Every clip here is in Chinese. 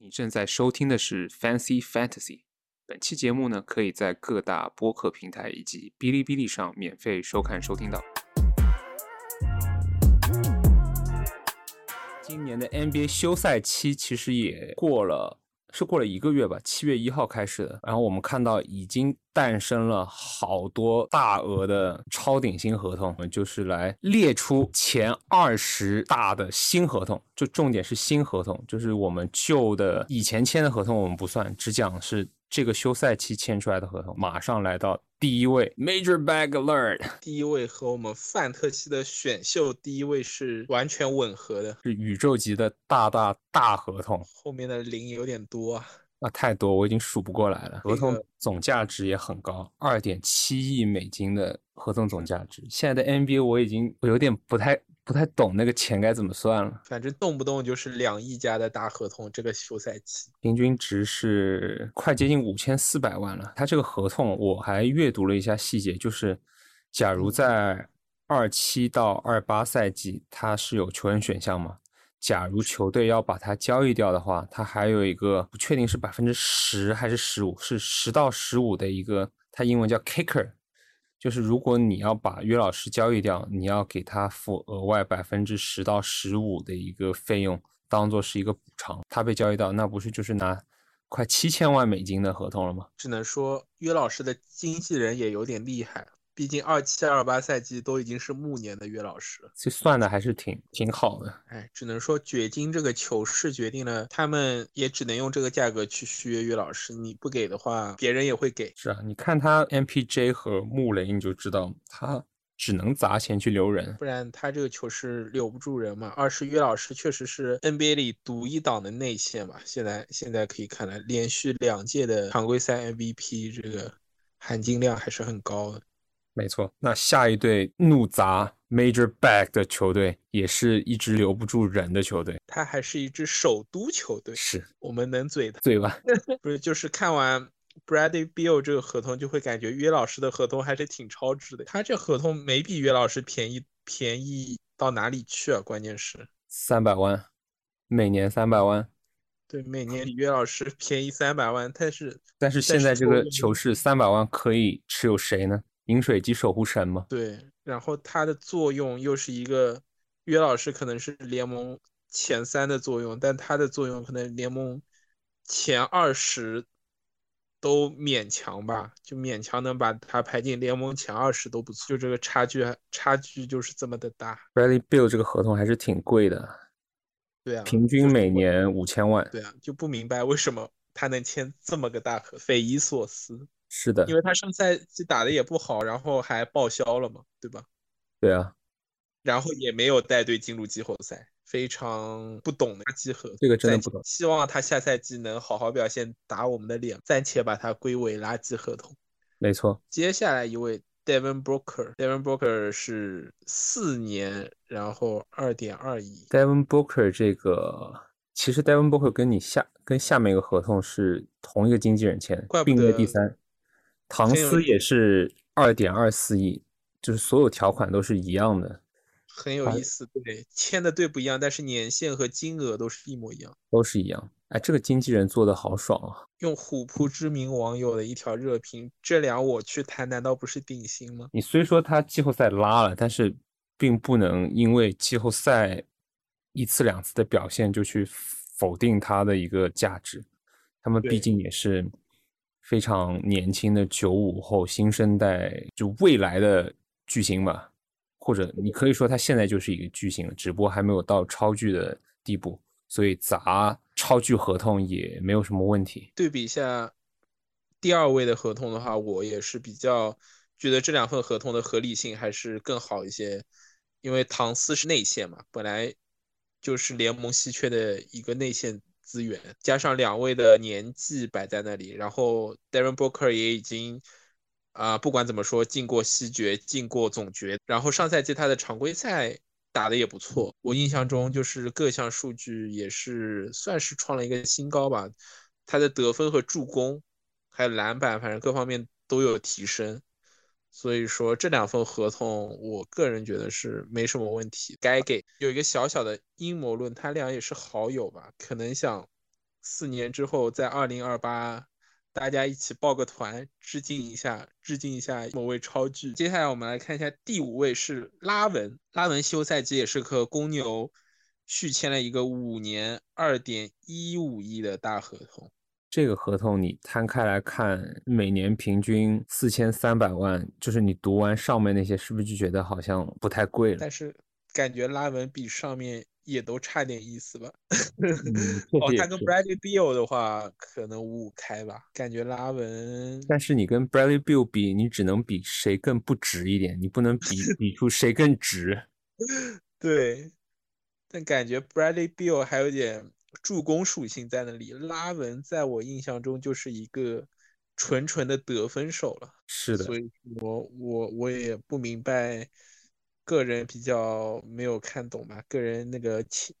你正在收听的是 Fancy Fantasy。本期节目呢，可以在各大播客平台以及哔哩哔哩上免费收看收听到。今年的 NBA 休赛期其实也过了。是过了一个月吧，七月一号开始的。然后我们看到已经诞生了好多大额的超顶薪合同，就是来列出前二十大的新合同。就重点是新合同，就是我们旧的以前签的合同我们不算，只讲是。这个休赛期签出来的合同，马上来到第一位，Major Bag Alert，第一位和我们范特西的选秀第一位是完全吻合的，是宇宙级的大大大合同。后面的零有点多啊，那太多，我已经数不过来了。合同总价值也很高，二点七亿美金的合同总价值。现在的 NBA 我已经我有点不太。不太懂那个钱该怎么算了，反正动不动就是两亿加的大合同。这个休赛期平均值是快接近五千四百万了。他这个合同我还阅读了一下细节，就是假如在二七到二八赛季他是有球员选项嘛？假如球队要把它交易掉的话，他还有一个不确定是百分之十还是十五，是十到十五的一个，他英文叫 kicker。就是如果你要把约老师交易掉，你要给他付额外百分之十到十五的一个费用，当做是一个补偿。他被交易到，那不是就是拿快七千万美金的合同了吗？只能说约老师的经纪人也有点厉害。毕竟二七二八赛季都已经是暮年的约老师了，这算的还是挺挺好的。哎，只能说掘金这个球市决定了，他们也只能用这个价格去续约约老师。你不给的话，别人也会给。是啊，你看他 MPJ 和穆雷，你就知道他只能砸钱去留人，不然他这个球是留不住人嘛。二是约老师确实是 NBA 里独一档的内线嘛，现在现在可以看来，连续两届的常规赛 MVP 这个含金量还是很高的。没错，那下一队怒砸 Major Bag 的球队，也是一支留不住人的球队。他还是一支首都球队，是我们能嘴的嘴吧？不是，就是看完 Bradley Beal 这个合同，就会感觉约老师的合同还是挺超值的。他这合同没比约老师便宜，便宜到哪里去啊？关键是三百万，每年三百万。对，每年比约老师便宜三百万，但是但是现在这个球市三百万可以持有谁呢？饮水机守护神吗？对，然后它的作用又是一个约老师可能是联盟前三的作用，但它的作用可能联盟前二十都勉强吧，就勉强能把它排进联盟前二十都不错，就这个差距差距就是这么的大。Bradley Bill 这个合同还是挺贵的，对啊，平均每年五千万。对啊，就不明白为什么他能签这么个大合，匪夷所思。是的，因为他上赛季打的也不好，然后还报销了嘛，对吧？对啊，然后也没有带队进入季后赛，非常不懂的垃圾合同。这个真的不懂。希望他下赛季能好好表现，打我们的脸，暂且把他归为垃圾合同。没错。接下来一位 Devin Booker，Devin Booker 是四年，然后二点二亿。Devin Booker 这个，其实 Devin Booker 跟你下跟下面一个合同是同一个经纪人签，并列第三。唐斯也是二点二四亿，就是所有条款都是一样的，很有意思。对，签的队不一样，但是年限和金额都是一模一样，都是一样。哎，这个经纪人做的好爽啊！用虎扑知名网友的一条热评：“这俩我去谈，难道不是顶薪吗？”你虽说他季后赛拉了，但是并不能因为季后赛一次两次的表现就去否定他的一个价值。他们毕竟也是。非常年轻的九五后新生代，就未来的巨星吧，或者你可以说他现在就是一个巨星了，只不过还没有到超巨的地步，所以砸超巨合同也没有什么问题。对比一下第二位的合同的话，我也是比较觉得这两份合同的合理性还是更好一些，因为唐斯是内线嘛，本来就是联盟稀缺的一个内线。资源加上两位的年纪摆在那里，然后 Darren Booker 也已经啊，不管怎么说进过西决，进过总决，然后上赛季他的常规赛打的也不错，我印象中就是各项数据也是算是创了一个新高吧，他的得分和助攻还有篮板，反正各方面都有提升。所以说这两份合同，我个人觉得是没什么问题，该给。有一个小小的阴谋论，他俩也是好友吧？可能想四年之后，在二零二八，大家一起报个团，致敬一下，致敬一下某位超巨。接下来我们来看一下第五位是拉文，拉文休赛季也是和公牛续签了一个五年二点一五亿的大合同。这个合同你摊开来看，每年平均四千三百万，就是你读完上面那些，是不是就觉得好像不太贵了？但是感觉拉文比上面也都差点意思吧？哦，他跟 Bradley Beal 的话，可能五五开吧。感觉拉文，但是你跟 Bradley Beal 比，你只能比谁更不值一点，你不能比比出谁更值。对，但感觉 Bradley Beal 还有点。助攻属性在那里，拉文在我印象中就是一个纯纯的得分手了。是的，所以我我我也不明白，个人比较没有看懂吧，个人那个浅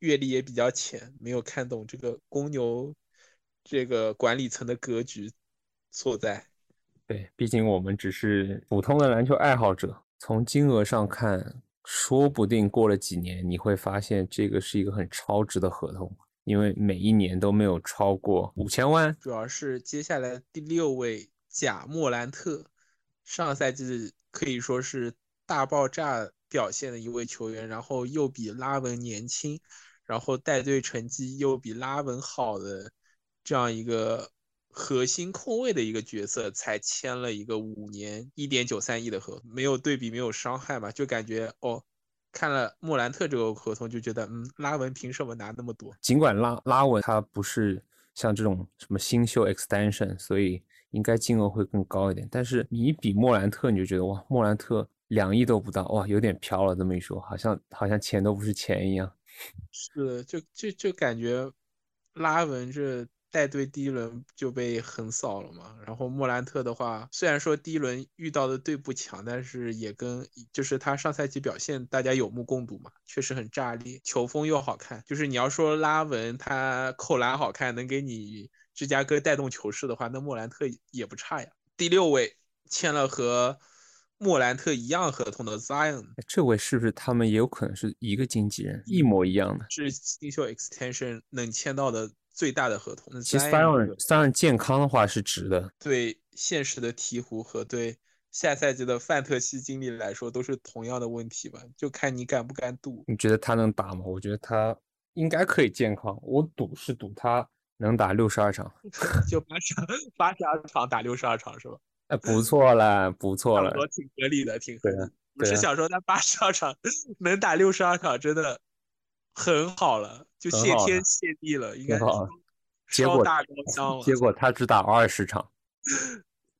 阅历也比较浅，没有看懂这个公牛这个管理层的格局所在。对，毕竟我们只是普通的篮球爱好者，从金额上看。说不定过了几年，你会发现这个是一个很超值的合同，因为每一年都没有超过五千万。主要是接下来第六位贾莫兰特，上赛季可以说是大爆炸表现的一位球员，然后又比拉文年轻，然后带队成绩又比拉文好的这样一个。核心控卫的一个角色才签了一个五年一点九三亿的合同，没有对比没有伤害嘛，就感觉哦，看了莫兰特这个合同就觉得，嗯，拉文凭什么拿那么多？尽管拉拉文他不是像这种什么新秀 extension，所以应该金额会更高一点，但是你比莫兰特你就觉得哇，莫兰特两亿都不到，哇，有点飘了。这么一说，好像好像钱都不是钱一样。是，就就就感觉拉文这。带队第一轮就被横扫了嘛，然后莫兰特的话，虽然说第一轮遇到的队不强，但是也跟就是他上赛季表现大家有目共睹嘛，确实很炸裂，球风又好看。就是你要说拉文他扣篮好看，能给你芝加哥带动球势的话，那莫兰特也不差呀。第六位签了和莫兰特一样合同的 Zion，这位是不是他们也有可能是一个经纪人，一模一样的？是新秀 extension 能签到的。最大的合同，其实三人三人健康的话是值的。对现实的鹈鹕和对下赛季的范特西经历来说，都是同样的问题吧？就看你敢不敢赌。你觉得他能打吗？我觉得他应该可以健康。我赌是赌他能打六十二场，就八十八十二场打六十二场是吧？哎，不错了，不错了，挺合理的，挺合理的。我是想说，他八十二场 能打六十二场，真的。很好了，就谢天谢地了，应该超大高 香了。结果他只打二十场，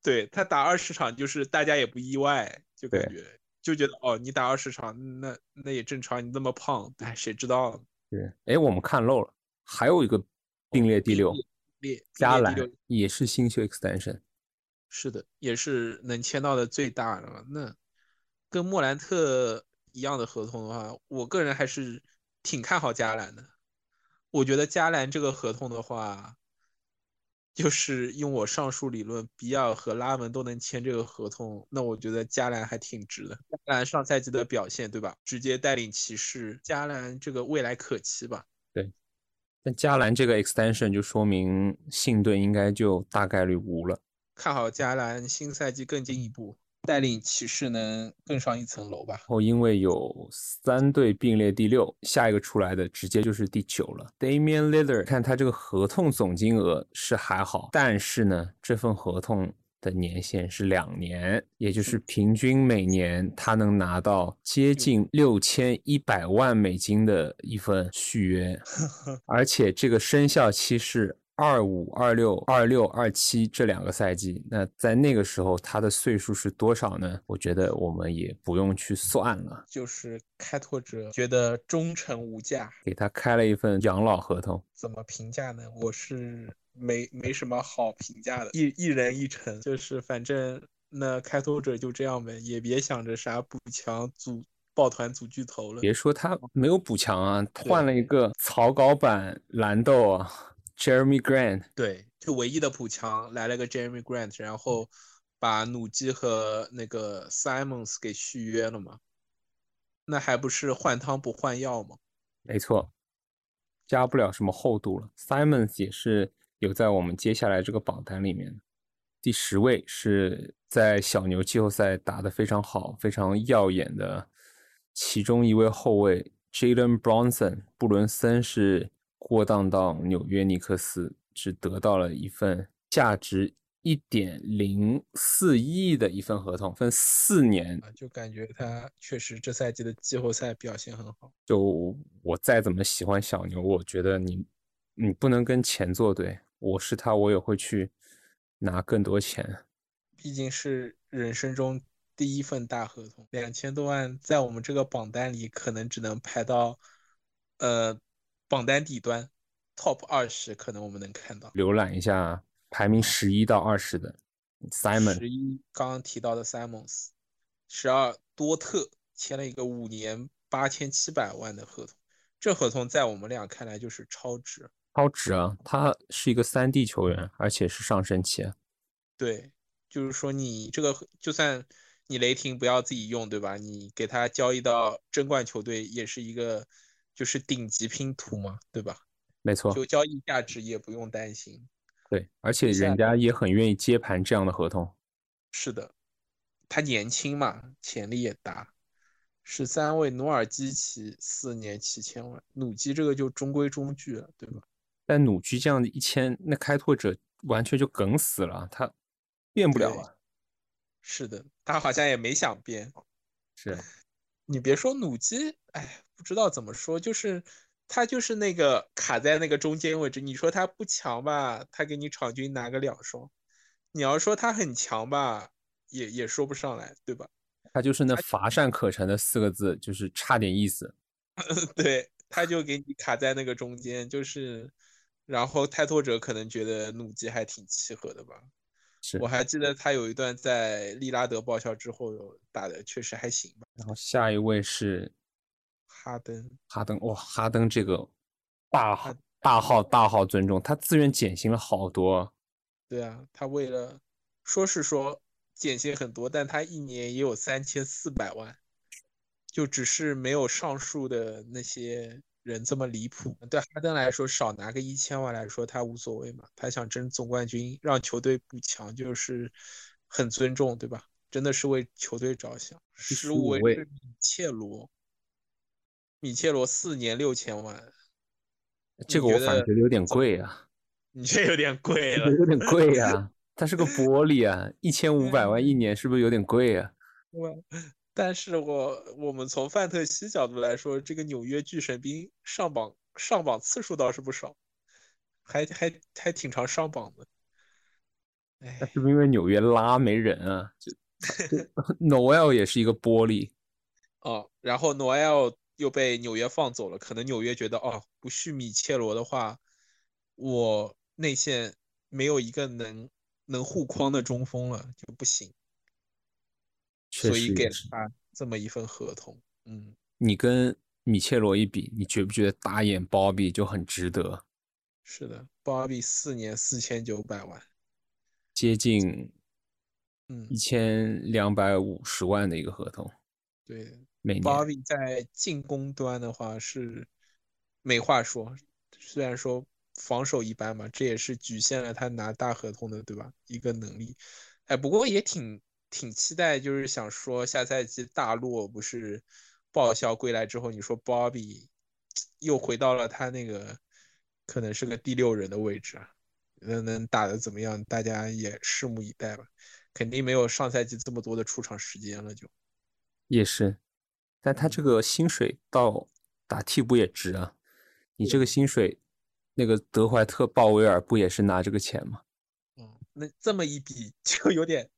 对他打二十场，就是大家也不意外，就感觉就觉得哦，你打二十场，那那也正常，你那么胖，哎，谁知道？对，哎，我们看漏了，还有一个并列第六，列加兰也是新秀 extension，是的，也是能签到的最大的了。那跟莫兰特一样的合同的话，我个人还是。挺看好加兰的，我觉得加兰这个合同的话，就是用我上述理论，比尔和拉文都能签这个合同，那我觉得加兰还挺值的。加兰上赛季的表现，对吧？直接带领骑士，加兰这个未来可期吧？对。那加兰这个 extension 就说明信队应该就大概率无了。看好加兰新赛季更进一步。带领骑士能更上一层楼吧。然后因为有三队并列第六，下一个出来的直接就是第九了。Damian Lillard，看他这个合同总金额是还好，但是呢，这份合同的年限是两年，也就是平均每年他能拿到接近六千一百万美金的一份续约，而且这个生效期是。二五、二六、二六、二七这两个赛季，那在那个时候他的岁数是多少呢？我觉得我们也不用去算了，就是开拓者觉得忠诚无价，给他开了一份养老合同。怎么评价呢？我是没没什么好评价的，一一人一城，就是反正那开拓者就这样呗，也别想着啥补强组抱团组巨头了。别说他没有补强啊，换了一个草稿版蓝豆啊。Jeremy Grant，对，就唯一的补强来了个 Jeremy Grant，然后把努基和那个 Simons 给续约了嘛，那还不是换汤不换药吗？没错，加不了什么厚度了。Simons 也是有在我们接下来这个榜单里面，第十位是在小牛季后赛打得非常好、非常耀眼的其中一位后卫 Jalen Bronson。布伦森是过档到纽约尼克斯，只得到了一份价值。一点零四亿的一份合同，分四年，就感觉他确实这赛季的季后赛表现很好。就我再怎么喜欢小牛，我觉得你你不能跟钱作对。我是他，我也会去拿更多钱。毕竟是人生中第一份大合同，两千多万，在我们这个榜单里可能只能排到呃榜单底端，top 二十可能我们能看到。浏览一下。排名十一到二十的 Simon，十一刚刚提到的 Simons，十二多特签了一个五年八千七百万的合同，这合同在我们俩看来就是超值，超值啊！他是一个三 D 球员，而且是上升期。对，就是说你这个就算你雷霆不要自己用，对吧？你给他交易到争冠球队也是一个就是顶级拼图嘛，对吧？没错，就交易价值也不用担心。对，而且人家也很愿意接盘这样的合同。是的，他年轻嘛，潜力也大。十三位努尔基奇四年七千万，努基这个就中规中矩了，对吧？但努基这样的一千，那开拓者完全就梗死了，他变不了了。是的，他好像也没想变。是，你别说努基，哎，不知道怎么说，就是。他就是那个卡在那个中间位置，你说他不强吧，他给你场均拿个两双；你要说他很强吧，也也说不上来，对吧？他就是那乏善可陈的四个字，就是差点意思。对，他就给你卡在那个中间，就是，然后开拓者可能觉得努基还挺契合的吧。是我还记得他有一段在利拉德报销之后打的确实还行吧。然后下一位是。哈登，哈登，哇，哈登这个大号大号大号尊重，他自愿减薪了好多。对啊，他为了说是说减薪很多，但他一年也有三千四百万，就只是没有上述的那些人这么离谱。对哈登来说，少拿个一千万来说，他无所谓嘛。他想争总冠军，让球队补强，就是很尊重，对吧？真的是为球队着想。十五位切罗。米切罗四年六千万，这个我反觉得有点贵啊。你这有点贵了，有点贵呀。它是个玻璃啊，一千五百万一年是不是有点贵啊？我，但是我我们从范特西角度来说，这个纽约巨神兵上榜上榜次数倒是不少，还还还挺常上榜的。哎，是不是因为纽约拉没人啊？就 Noel 也是一个玻璃哦，然后 Noel。又被纽约放走了，可能纽约觉得哦，不续米切罗的话，我内线没有一个能能护框的中锋了，就不行，所以给了他这么一份合同。嗯，你跟米切罗一比，你觉不觉得打眼鲍比就很值得？是的，鲍比四年四千九百万，接近嗯一千两百五十万的一个合同。对。巴比在进攻端的话是没话说，虽然说防守一般嘛，这也是局限了他拿大合同的，对吧？一个能力。哎，不过也挺挺期待，就是想说下赛季大洛不是报销归来之后，你说 Bobby 又回到了他那个可能是个第六人的位置啊，能能打的怎么样？大家也拭目以待吧。肯定没有上赛季这么多的出场时间了，就也是。但他这个薪水到打替补也值啊！你这个薪水，那个德怀特·鲍威尔不也是拿这个钱吗？嗯，那这么一比就有点，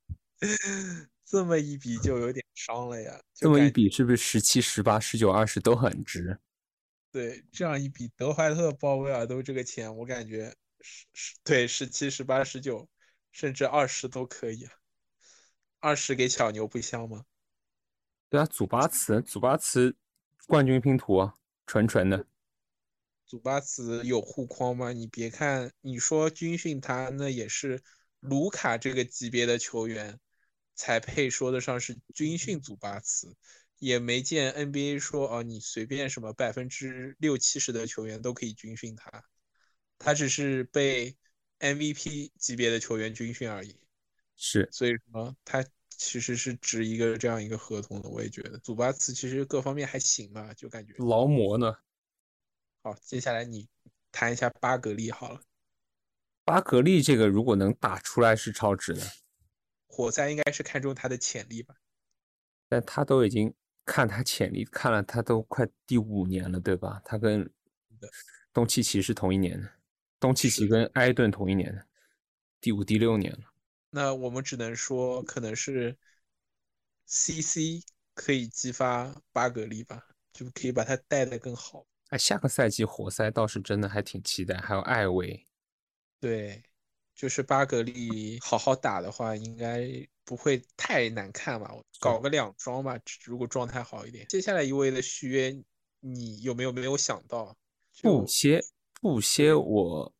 这么一比就有点伤了呀。这么一比是不是十七、十八、十九、二十都很值？对，这样一比，德怀特·鲍威尔都这个钱，我感觉十十对十七、十八、十九，甚至二十都可以。二十给小牛不香吗？对啊，祖巴茨，祖巴茨冠军拼图啊，纯纯的。祖巴茨有护框吗？你别看你说军训他那也是卢卡这个级别的球员才配说得上是军训祖巴茨，也没见 NBA 说哦，你随便什么百分之六七十的球员都可以军训他，他只是被 MVP 级别的球员军训而已。是，所以说他其实是值一个这样一个合同的。我也觉得祖巴茨其实各方面还行吧，就感觉劳模呢。好，接下来你谈一下巴格利好了。巴格利这个如果能打出来是超值的，活塞应该是看中他的潜力吧？但他都已经看他潜力，看了他都快第五年了，对吧？他跟东契奇是同一年的，东契奇跟埃顿同一年的，第五、第六年了。那我们只能说，可能是 CC 可以激发巴格利吧，就可以把他带的更好。哎，下个赛季活塞倒是真的还挺期待，还有艾维。对，就是巴格利好好打的话，应该不会太难看吧？搞个两双吧，如果状态好一点。接下来一位的续约，你有没有没有想到？布歇，布歇，我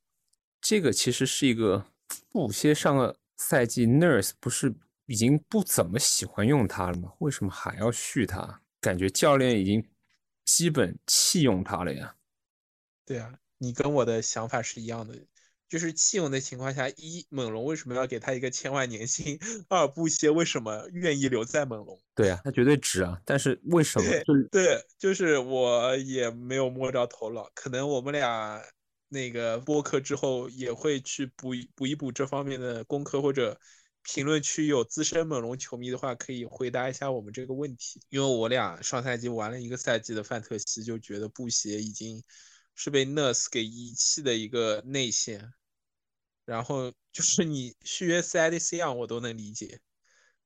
这个其实是一个布歇上个赛季 Nurse 不是已经不怎么喜欢用他了吗？为什么还要续他？感觉教练已经。基本弃用他了呀？对啊，你跟我的想法是一样的，就是弃用的情况下，一猛龙为什么要给他一个千万年薪？二布歇为什么愿意留在猛龙？对啊，他绝对值啊！但是为什么？对，就是我也没有摸着头脑，可能我们俩那个播客之后也会去补补一补这方面的功课，或者。评论区有资深猛龙球迷的话，可以回答一下我们这个问题。因为我俩上赛季玩了一个赛季的范特西，就觉得布鞋已经是被 Nurse 给遗弃的一个内线。然后就是你续约 CIDC 啊，我都能理解。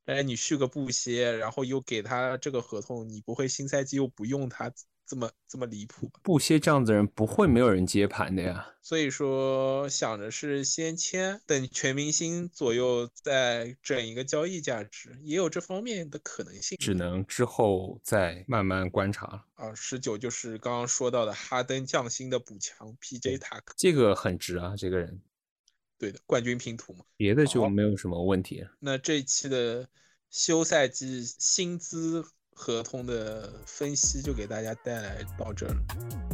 但是你续个布鞋，然后又给他这个合同，你不会新赛季又不用他？这么这么离谱，布歇这样子人不会没有人接盘的呀。所以说想着是先签，等全明星左右再整一个交易价值，也有这方面的可能性。只能之后再慢慢观察了。啊，十九就是刚刚说到的哈登降薪的补强，P.J. 塔克，这个很值啊，这个人。对的，冠军拼图嘛。别的就没有什么问题。那这一期的休赛季薪资。合同的分析就给大家带来到这了。